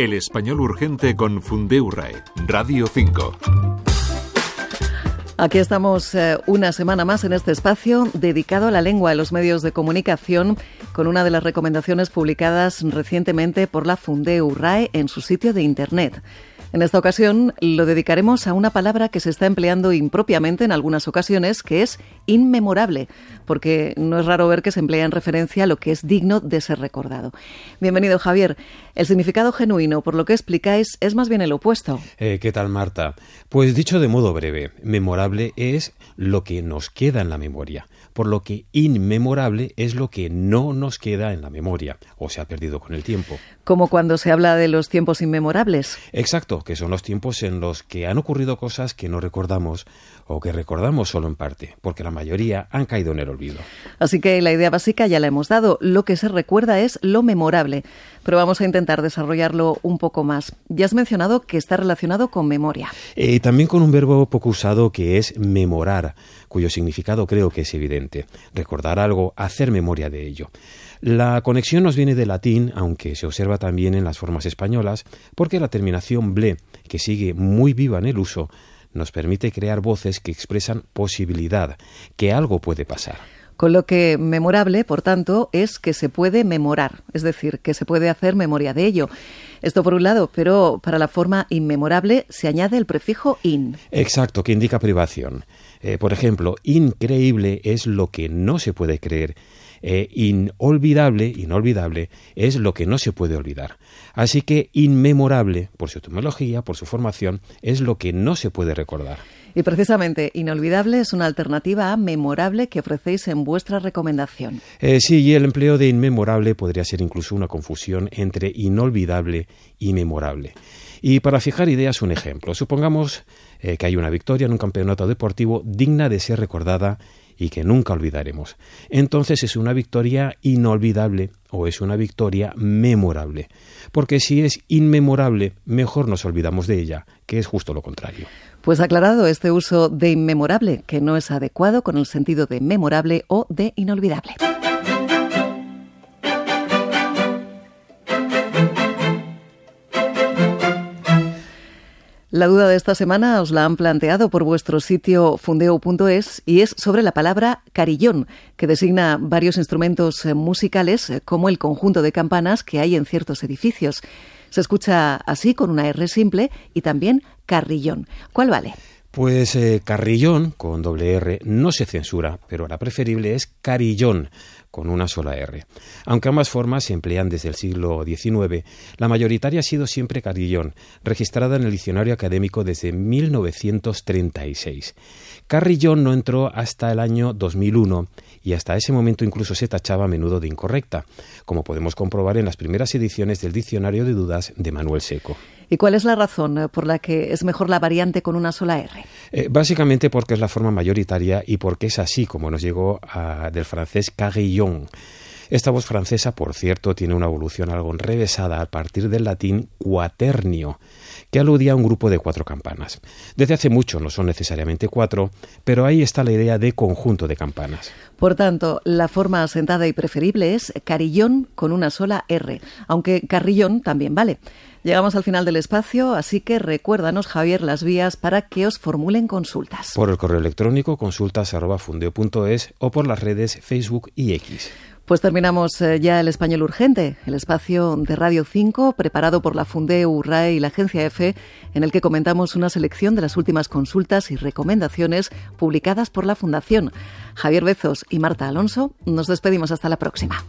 El español urgente con Fundeurae, Radio 5. Aquí estamos eh, una semana más en este espacio dedicado a la lengua en los medios de comunicación con una de las recomendaciones publicadas recientemente por la Fundeu RAE en su sitio de Internet. En esta ocasión lo dedicaremos a una palabra que se está empleando impropiamente en algunas ocasiones, que es inmemorable, porque no es raro ver que se emplea en referencia a lo que es digno de ser recordado. Bienvenido, Javier. El significado genuino, por lo que explicáis, es más bien el opuesto. Eh, ¿Qué tal, Marta? Pues dicho de modo breve, memorable es lo que nos queda en la memoria por lo que inmemorable es lo que no nos queda en la memoria o se ha perdido con el tiempo. Como cuando se habla de los tiempos inmemorables. Exacto, que son los tiempos en los que han ocurrido cosas que no recordamos o que recordamos solo en parte, porque la mayoría han caído en el olvido. Así que la idea básica ya la hemos dado, lo que se recuerda es lo memorable, pero vamos a intentar desarrollarlo un poco más. Ya has mencionado que está relacionado con memoria. Eh, también con un verbo poco usado que es memorar cuyo significado creo que es evidente. Recordar algo, hacer memoria de ello. La conexión nos viene del latín, aunque se observa también en las formas españolas, porque la terminación ble, que sigue muy viva en el uso, nos permite crear voces que expresan posibilidad, que algo puede pasar. Con lo que memorable, por tanto, es que se puede memorar, es decir, que se puede hacer memoria de ello. Esto por un lado, pero para la forma inmemorable se añade el prefijo in. Exacto, que indica privación. Eh, por ejemplo, increíble es lo que no se puede creer. Eh, inolvidable, inolvidable, es lo que no se puede olvidar. Así que inmemorable, por su etimología, por su formación, es lo que no se puede recordar. Y precisamente, inolvidable es una alternativa a memorable que ofrecéis en vuestra recomendación. Eh, sí, y el empleo de inmemorable podría ser incluso una confusión entre inolvidable y memorable. Y para fijar ideas, un ejemplo. Supongamos eh, que hay una victoria en un campeonato deportivo digna de ser recordada y que nunca olvidaremos. Entonces es una victoria inolvidable o es una victoria memorable. Porque si es inmemorable, mejor nos olvidamos de ella, que es justo lo contrario. Pues aclarado este uso de inmemorable, que no es adecuado con el sentido de memorable o de inolvidable. La duda de esta semana os la han planteado por vuestro sitio fundeo.es y es sobre la palabra carillón, que designa varios instrumentos musicales eh, como el conjunto de campanas que hay en ciertos edificios. Se escucha así con una R simple y también carrillón. ¿Cuál vale? Pues eh, carrillón con doble R no se censura, pero la preferible es carillón con una sola R. Aunque ambas formas se emplean desde el siglo XIX, la mayoritaria ha sido siempre carillón, registrada en el diccionario académico desde 1936. Carrillón no entró hasta el año 2001 y hasta ese momento incluso se tachaba a menudo de incorrecta, como podemos comprobar en las primeras ediciones del Diccionario de Dudas de Manuel Seco. ¿Y cuál es la razón eh, por la que es mejor la variante con una sola R? Eh, básicamente porque es la forma mayoritaria y porque es así como nos llegó del francés carillon. 이용. Esta voz francesa, por cierto, tiene una evolución algo enrevesada a partir del latín cuaternio, que aludía a un grupo de cuatro campanas. Desde hace mucho no son necesariamente cuatro, pero ahí está la idea de conjunto de campanas. Por tanto, la forma asentada y preferible es carillón con una sola R, aunque carrillón también vale. Llegamos al final del espacio, así que recuérdanos, Javier, las vías para que os formulen consultas. Por el correo electrónico consultas.fundeo.es o por las redes Facebook y X. Pues terminamos eh, ya el Español Urgente, el espacio de Radio 5 preparado por la Fundeu RAE y la Agencia EFE, en el que comentamos una selección de las últimas consultas y recomendaciones publicadas por la Fundación. Javier Bezos y Marta Alonso, nos despedimos hasta la próxima.